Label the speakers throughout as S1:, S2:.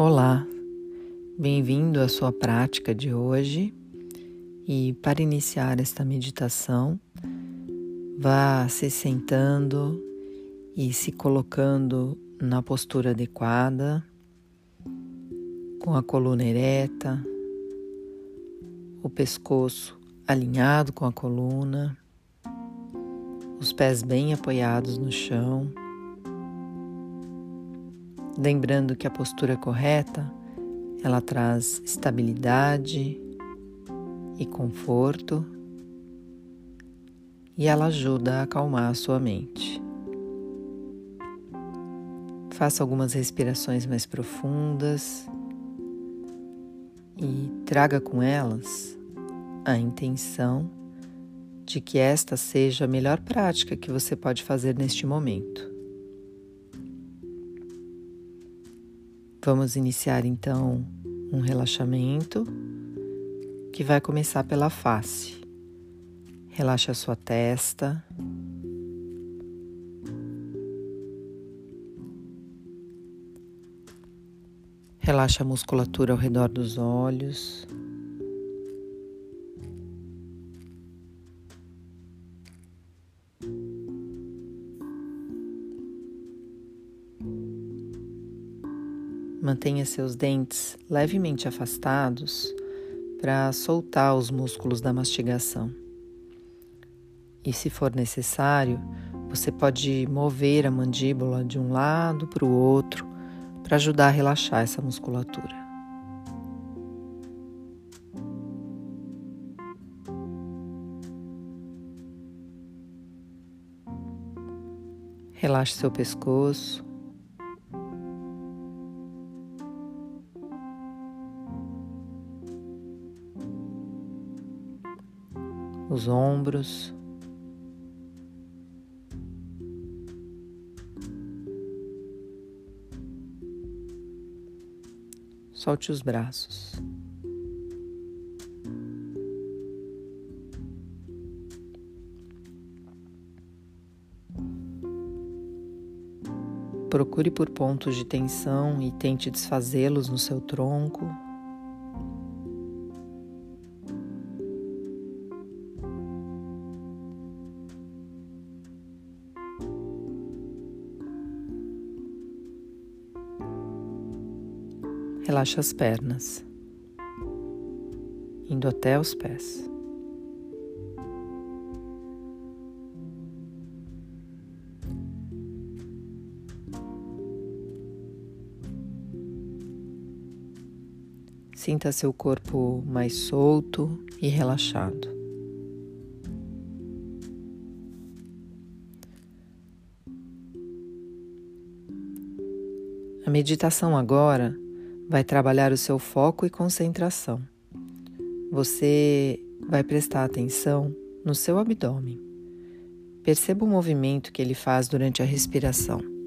S1: Olá, bem-vindo à sua prática de hoje. E para iniciar esta meditação, vá se sentando e se colocando na postura adequada, com a coluna ereta, o pescoço alinhado com a coluna, os pés bem apoiados no chão Lembrando que a postura correta, ela traz estabilidade e conforto e ela ajuda a acalmar a sua mente. Faça algumas respirações mais profundas e traga com elas a intenção de que esta seja a melhor prática que você pode fazer neste momento. Vamos iniciar então um relaxamento que vai começar pela face. Relaxa a sua testa. Relaxa a musculatura ao redor dos olhos. Mantenha seus dentes levemente afastados para soltar os músculos da mastigação. E se for necessário, você pode mover a mandíbula de um lado para o outro para ajudar a relaxar essa musculatura. Relaxe seu pescoço. Os ombros. Solte os braços. Procure por pontos de tensão e tente desfazê-los no seu tronco. Relaxa as pernas, indo até os pés. Sinta seu corpo mais solto e relaxado. A meditação agora vai trabalhar o seu foco e concentração. Você vai prestar atenção no seu abdômen. Perceba o movimento que ele faz durante a respiração.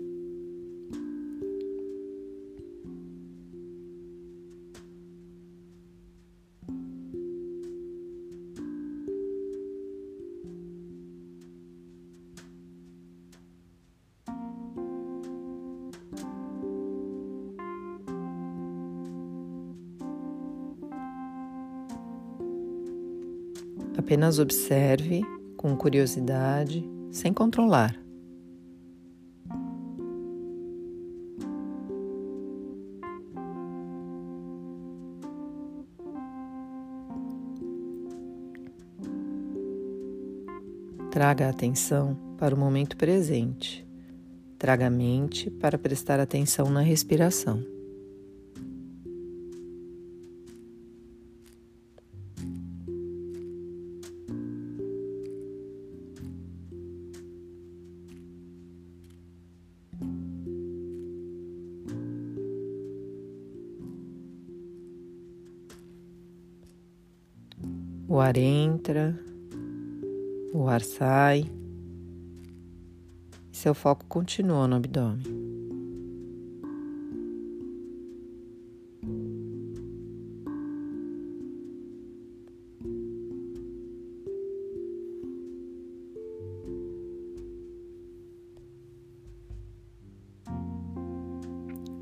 S1: Apenas observe com curiosidade, sem controlar. Traga a atenção para o momento presente. Traga a mente para prestar atenção na respiração. O ar entra, o ar sai, e seu foco continua no abdômen.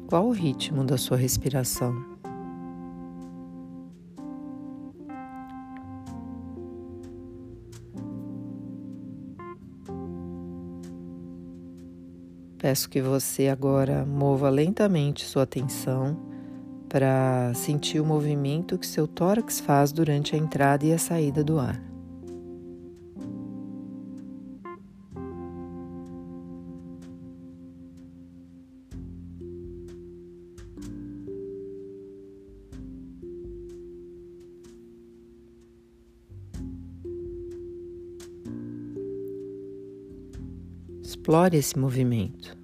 S1: Qual o ritmo da sua respiração? Peço que você agora mova lentamente sua atenção para sentir o movimento que seu tórax faz durante a entrada e a saída do ar. Explore esse movimento.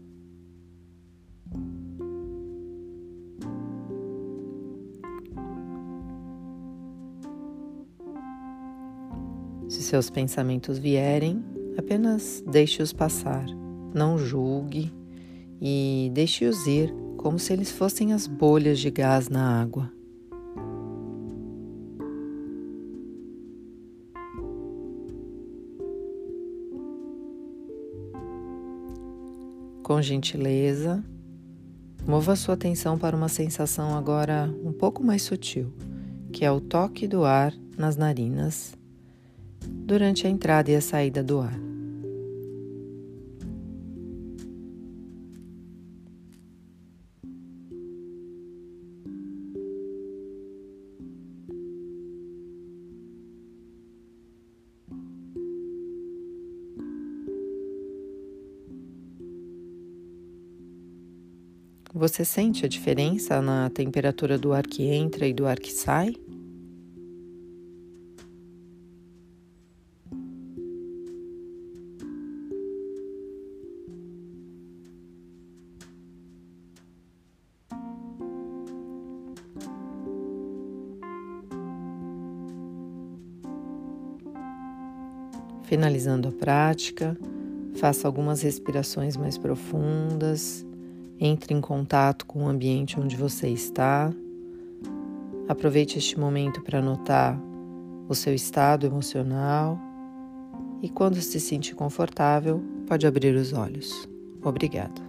S1: Se seus pensamentos vierem, apenas deixe-os passar, não julgue e deixe-os ir como se eles fossem as bolhas de gás na água. Com gentileza, mova sua atenção para uma sensação agora um pouco mais sutil, que é o toque do ar nas narinas durante a entrada e a saída do ar. Você sente a diferença na temperatura do ar que entra e do ar que sai? Finalizando a prática, faça algumas respirações mais profundas entre em contato com o ambiente onde você está. Aproveite este momento para notar o seu estado emocional e, quando se sentir confortável, pode abrir os olhos. Obrigado.